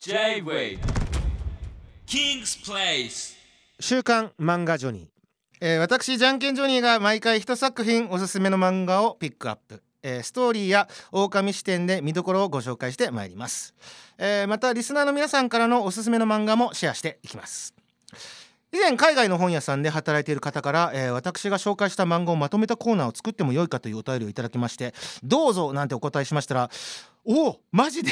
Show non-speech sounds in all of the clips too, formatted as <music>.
J-Way. King's Place. 週刊漫画ジョニー、えー私じゃんけんジョニーが毎回一作品おすすめの漫画をピックアップ、えーストーリーや狼視点で見どころをご紹介してまいります、えーまたリスナーの皆さんからのおすすめの漫画もシェアしていきます。以前海外の本屋さんで働いている方から、えー私が紹介した漫画をまとめたコーナーを作ってもよいかというお便りをいただきましてどうぞなんてお答えしましたらおおマジで？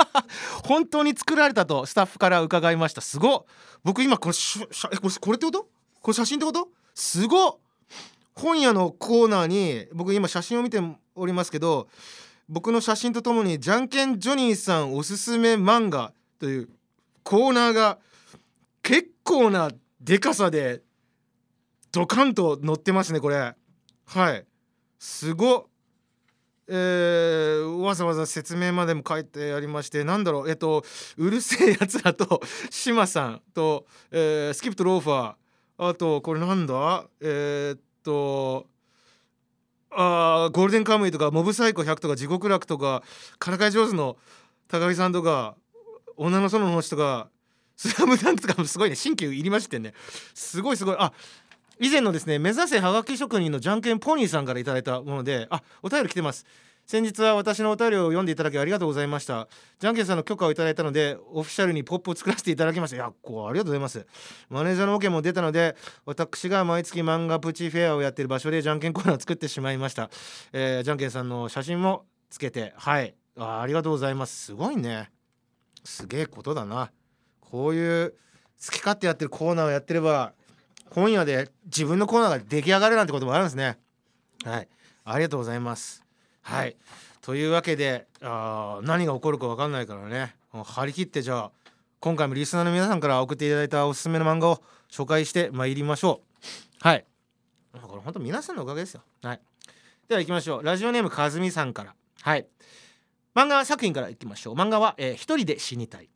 <laughs> 本当に作られたとスタッフから伺いました。すごっ。僕今これこれってこと？これ写真ってこと？すご本屋のコーナーに僕今写真を見ておりますけど僕の写真とともに「じゃんけんジョニーさんおすすめ漫画」というコーナーが結構なでかさでドカンと載ってますねこれ。はい。すごえーわざわざ説明までも書いてありましてなんだろうえっとうるせえやつらと <laughs> 志麻さんと、えースキップとローファーあとこれなんだ？えーっとあーゴールデンカムイとかモブサイコ100とか地獄楽とかからかい上手の高木さんとか女の園の星とかスラムダンクとかもすごいね新旧入りましてね。すごいすごい。あ以前のですね目指せはがき職人のじゃんけんポニーさんからいただいたものであお便り来てます。先日は私のお便りを読んでいただきありがとうございました。じゃんけんさんの許可をいただいたのでオフィシャルにポップを作らせていただきました。いやこうありがとうございます。マネージャーの OK も出たので私が毎月漫画プチフェアをやってる場所でじゃんけんコーナーを作ってしまいました、えー、じゃんけんさんの写真もつけてはい。あありがとうございます。すごいね。すげえことだな。こういう好き勝手やってるコーナーをやってれば本屋で自分のコーナーが出来上がるなんてこともあるんですね。はい。ありがとうございます。はい。というわけであ何が起こるか分かんないからね。張り切ってじゃあ今回もリスナーの皆さんから送っていただいたおすすめの漫画を紹介してまいりましょう。はい。これ本当皆さんのおかげですよ。はい。では行きましょう。ラジオネームかずみさんから。はい。漫画作品からいきましょう。漫画は、えー一人で死にたい。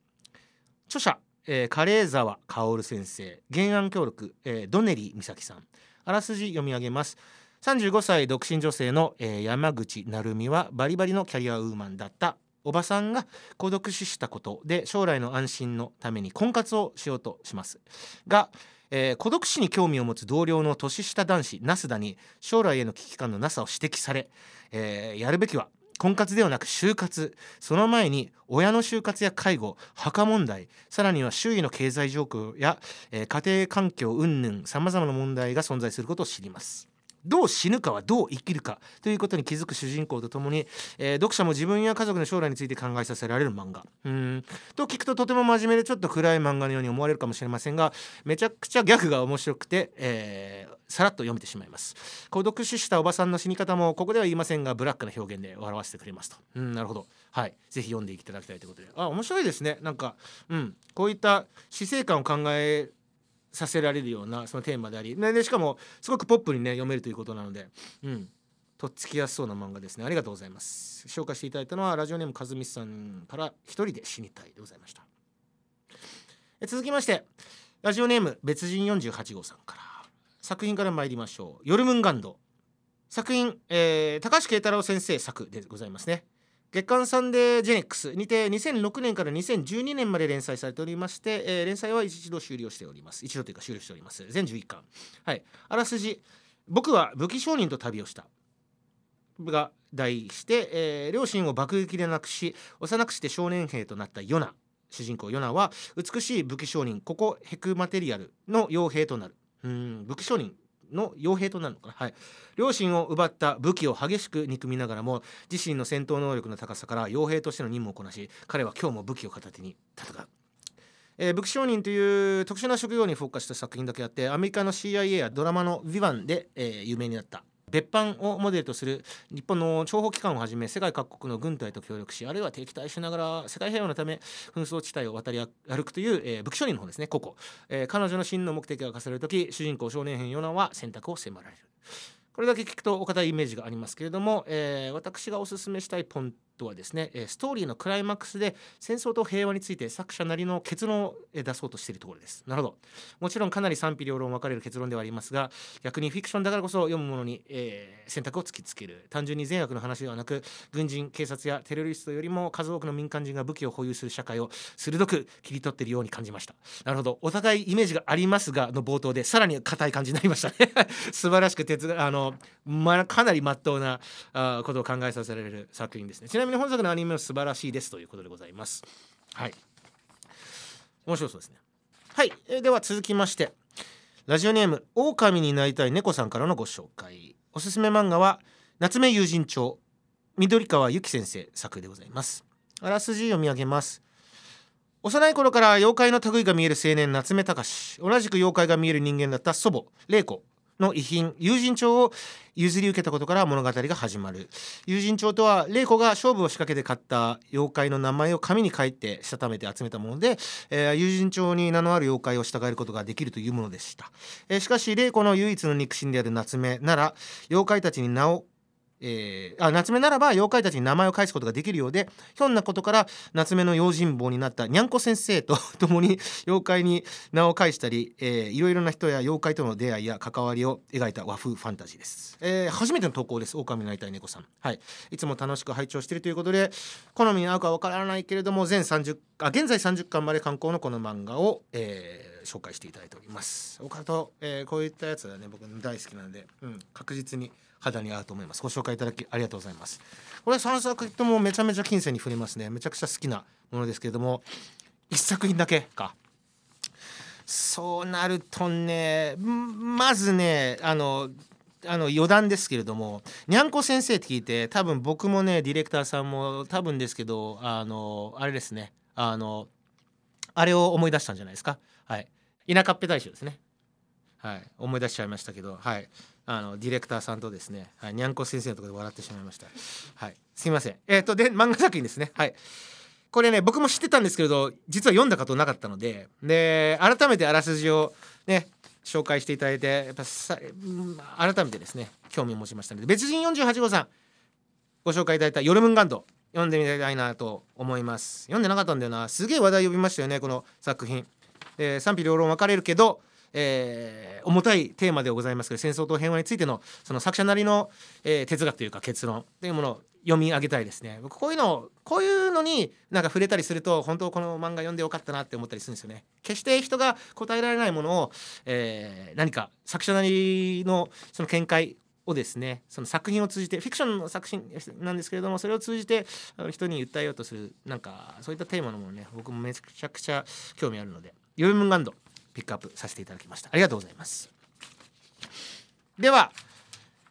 著者、えー、カレー沢薫先生。原案協力、えードネリ美咲さん。あらすじ読み上げます。35歳独身女性の、えー山口成美はバリバリのキャリアウーマンだった。おばさんが孤独死したことで将来の安心のために婚活をしようとします。が、えー孤独死に興味を持つ同僚の年下男子ナスダに将来への危機感のなさを指摘され、えーやるべきは婚活ではなく就活。その前に親の就活や介護墓問題さらには周囲の経済状況や、えー家庭環境云々さまざまな問題が存在することを知ります。どう死ぬかはどう生きるかということに気づく主人公とともに、えー読者も自分や家族の将来について考えさせられる漫画。うん。と聞くととても真面目でちょっと暗い漫画のように思われるかもしれませんがめちゃくちゃギャグが面白くて、えーさらっと読めてしまいます。孤独死したおばさんの死に方もここでは言いませんがブラックな表現で笑わせてくれますと。うんなるほど。はい。ぜひ読んでいただきたいということで。あ面白いですね。なんかうん。こういった死生観を考えさせられるようなそのテーマであり。ねでしかもすごくポップにね読めるということなので。うん。とっつきやすそうな漫画ですね。ありがとうございます。紹介していただいたのはラジオネームかずみさんから一人で死にたいでございました。え続きましてラジオネーム別人48号さんから。作品から参りましょう「ヨルムンガンド」作品、えー高橋慶太郎先生作でございますね。月刊サンデージェネックスにて2006年から2012年まで連載されておりまして、えー連載は一度終了しております。一度というか終了しております。全11巻。はい。あらすじ。僕は武器商人と旅をした。が題して、えー両親を爆撃で亡くし幼くして少年兵となったヨナ。主人公ヨナは美しい武器商人ここヘクマテリアルの傭兵となる。うん武器商人の傭兵となるのかな。はい。両親を奪った武器を激しく憎みながらも自身の戦闘能力の高さから傭兵としての任務をこなし彼は今日も武器を片手に戦う。えー武器商人という特殊な職業にフォーカスした作品だけあってアメリカの CIA やドラマの「ヴィヴァンで、えー有名になった。別班をモデルとする日本の諜報機関をはじめ世界各国の軍隊と協力しあるいは敵対しながら世界平和のため紛争地帯を渡り歩くという、えー武器商人の方ですねここ、えー彼女の真の目的が課される時主人公少年編ヨナは選択を迫られるこれだけ聞くとお堅いイメージがありますけれども、えー私がおすすめしたいポンとはですねえストーリーのクライマックスで戦争と平和について作者なりの結論をえ出そうとしているところです。なるほど。もちろんかなり賛否両論分かれる結論ではありますが逆にフィクションだからこそ読むものに、えー選択を突きつける。単純に善悪の話ではなく軍人警察やテロリストよりも数多くの民間人が武器を保有する社会を鋭く切り取っているように感じました。なるほど。お互いイメージがありますがの冒頭でさらに硬い感じになりましたね。<laughs> 素晴らしく哲学あの、ま、かなり真っ当なあことを考えさせられる作品ですね。ちなみに本作のアニメも素晴らしいですということでございます。はい。面白そうですね。はい、では続きまして。ラジオネーム狼になりたい猫さんからのご紹介。おすすめ漫画は夏目友人帳緑川由紀先生作でございます。あらすじ読み上げます。幼い頃から妖怪の類が見える青年夏目隆。同じく妖怪が見える人間だった祖母玲子。の遺品友人帳を譲り受けたことから物語が始まる友人帳とは玲子が勝負を仕掛けて買った妖怪の名前を紙に書いてしたためて集めたもので、えー友人帳に名のある妖怪を従えることができるというものでした、えーしかし玲子の唯一の肉親である夏目なら妖怪たちに名をえーあ夏目ならば妖怪たちに名前を返すことができるようでひょんなことから夏目の用心棒になったにゃんこ先生と <laughs> 共に妖怪に名を返したり、えーいろいろな人や妖怪との出会いや関わりを描いた和風ファンタジーです、えー初めての投稿です狼になりたい猫さん。はい。いつも楽しく拝聴しているということで好みに合うかわからないけれども全30あ現在30巻まで刊行のこの漫画を、えー紹介していただいております。オカルト、えーこういったやつはね僕大好きなので、うん、確実に肌に合うと思います。ご紹介いただきありがとうございます。これ3作ともめちゃめちゃ金銭に触れますね。めちゃくちゃ好きなものですけれども1作品だけか。そうなるとねまずねあのあの余談ですけれどもにゃんこ先生って聞いて多分僕もねディレクターさんも多分ですけどあのあれですね。あのあれを思い出したんじゃないですか。はい。田舎っぺ大将ですね。はい。思い出しちゃいましたけどはい。あのディレクターさんとですね、はい、にゃんこ先生のところで笑ってしまいました。はい。すいません。えっ、とで漫画作品ですね。はい。これね僕も知ってたんですけれど実は読んだことなかったのでで改めてあらすじをね紹介していただいてやっぱさうん改めてですね興味を持ちましたので別人48号さんご紹介いただいた「ヨルムンガンド」読んでみたいなと思います。読んでなかったんだよな。すげえ話題呼びましたよねこの作品、えー賛否両論分かれるけど、えー重たいテーマでございますけど戦争と平和についてのその作者なりの、えー哲学というか結論というものを読み上げたいですね。僕こういうのこういうのになんか触れたりすると本当この漫画読んでよかったなって思ったりするんですよね。決して人が答えられないものを、えー何か作者なりのその見解をですねその作品を通じてフィクションの作品なんですけれどもそれを通じて人に訴えようとするなんかそういったテーマのものね僕もめちゃくちゃ興味あるので「ヨルムンガンド」ピックアップさせていただきました。ありがとうございます。では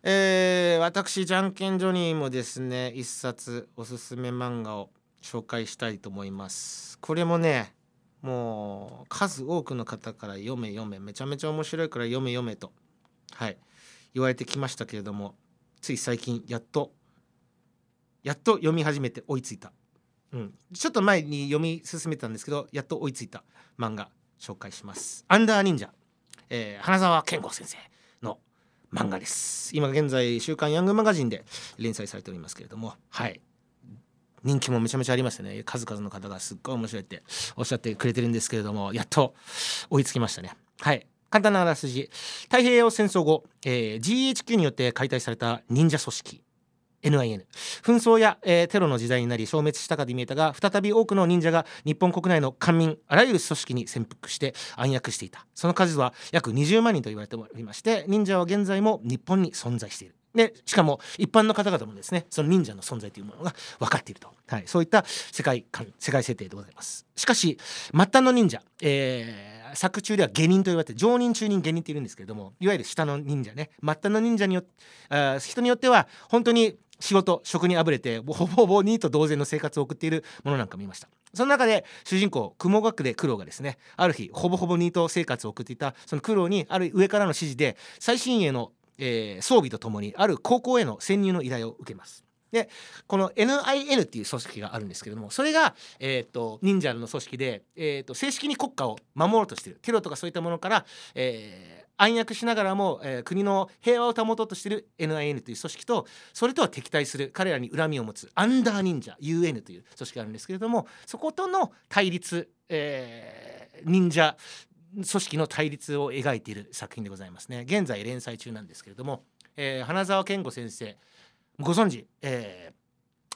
えー私じゃんけんジョニーもですね一冊おすすめ漫画を紹介したいと思います。これもねもう数多くの方から読め読めめちゃめちゃ面白いから読め読めとはい言われてきましたけれどもつい最近やっとやっと読み始めて追いついた、うん、ちょっと前に読み進めたんですけどやっと追いついた漫画。紹介します「アンダー忍者」えー花澤健吾先生の漫画です。今現在「週刊ヤングマガジン」で連載されておりますけれども。はい。人気もめちゃめちゃありましてね。数々の方がすっごい面白いっておっしゃってくれてるんですけれどもやっと追いつきましたね。はい。簡単なあらすじ。太平洋戦争後、えー GHQ によって解体された忍者組織。NIN 紛争や、えーテロの時代になり消滅したかで見えたが再び多くの忍者が日本国内の官民あらゆる組織に潜伏して暗躍していた。その数は約20万人と言われておりまして忍者は現在も日本に存在している。でしかも一般の方々もですねその忍者の存在というものが分かっていると、はい、そういった世界観世界設定でございます。しかし末端の忍者、えー作中では下忍と言われて上忍中忍下忍っているんですけれどもいわゆる下の忍者ね。末端の忍者によってあ人によっては本当に仕事職にあぶれてほぼ <laughs> ほぼ2と同然の生活を送っているものなんか見ました。その中で主人公雲隠れ九郎がですねある日ほぼほぼニート生活を送っていたその苦労にある上からの指示で最新鋭の、えー装備とともにある高校への潜入の依頼を受けます。でこの NIN っていう組織があるんですけれどもそれが、えーと、忍者の組織で、えーと、正式に国家を守ろうとしている。テロとかそういったものから、えー、暗躍しながらも、えー、国の平和を保とうとしている NIN という組織とそれとは敵対する彼らに恨みを持つアンダー忍者 UN という組織があるんですけれどもそことの対立、えー、忍者組織の対立を描いている作品でございますね。現在連載中なんですけれども、えー、花澤健吾先生ご存知、え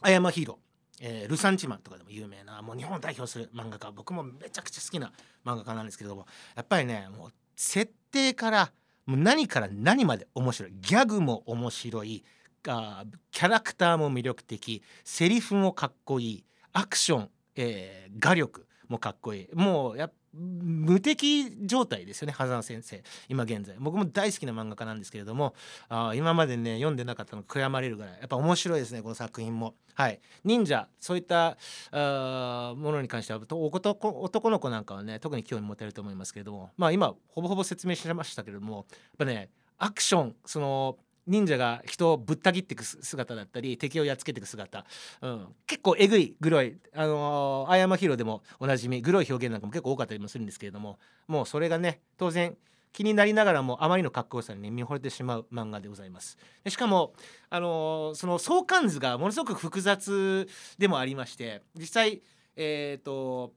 ー、アヤマヒーローえー、ルサンチマンとかでも有名なもう日本を代表する漫画家。僕もめちゃくちゃ好きな漫画家なんですけどもやっぱりねもう設定からもう何から何まで面白い。ギャグも面白い。あキャラクターも魅力的。セリフもかっこいい。アクション、えー、画力もかっこいい。もうや無敵状態ですよね波山先生。今現在。僕も大好きな漫画家なんですけれどもあ今までね読んでなかったの悔やまれるぐらい。やっぱ面白いですねこの作品も。はい。忍者。そういったあものに関しては男男の子なんかはね特に興味持てると思いますけれども。まあ今ほぼほぼ説明しましたけれどもやっぱねアクションその忍者が人をぶった切っていく姿だったり敵をやっつけていく姿、うん、結構えぐいグロいあのー、アヤマヒロでもおなじみグロい表現なんかも結構多かったりもするんですけれどももうそれがね当然気になりながらもあまりのかっこよさに、ね、見惚れてしまう漫画でございます。でしかも、あのー、その相関図がものすごく複雑でもありまして実際えっ、ー、と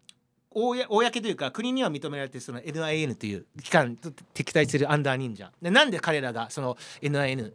公というか国には認められてるその NIN という機関と敵対するアンダー忍者。でなんで彼らがその NIN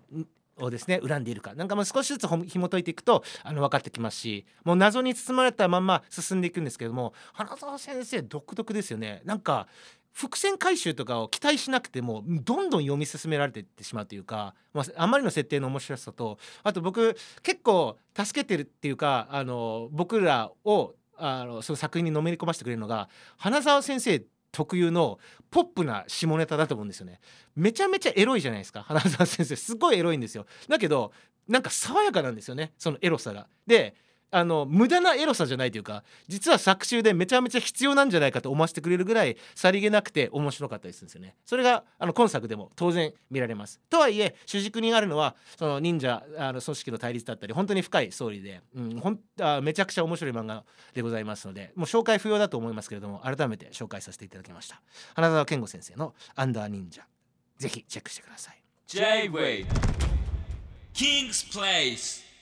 をですね恨んでいるか。なんかもう少しずつ紐解いていくとあの分かってきますしもう謎に包まれたまんま進んでいくんですけども花澤先生独特ですよね。なんか伏線回収とかを期待しなくてもどんどん読み進められていってしまうというか、まあ、あまりの設定の面白さとあと僕結構助けてるっていうかあの僕らをあのその作品にのめり込ませてくれるのが花澤先生特有のポップな下ネタだと思うんですよね。めちゃめちゃエロいじゃないですか。花澤先生すごいエロいんですよ。だけどなんか爽やかなんですよね。そのエロさが。であの無駄なエロさじゃないというか実は作中でめちゃめちゃ必要なんじゃないかと思わせてくれるぐらいさりげなくて面白かったりするんですよね。それがあの今作でも当然見られます。とはいえ主軸にあるのはその忍者あの組織の対立だったり本当に深いストーリーで、うん、ほんあめちゃくちゃ面白い漫画でございますのでもう紹介不要だと思いますけれども改めて紹介させていただきました。花澤健吾先生のアンダー忍者ぜひチェックしてください。J-Way King's Place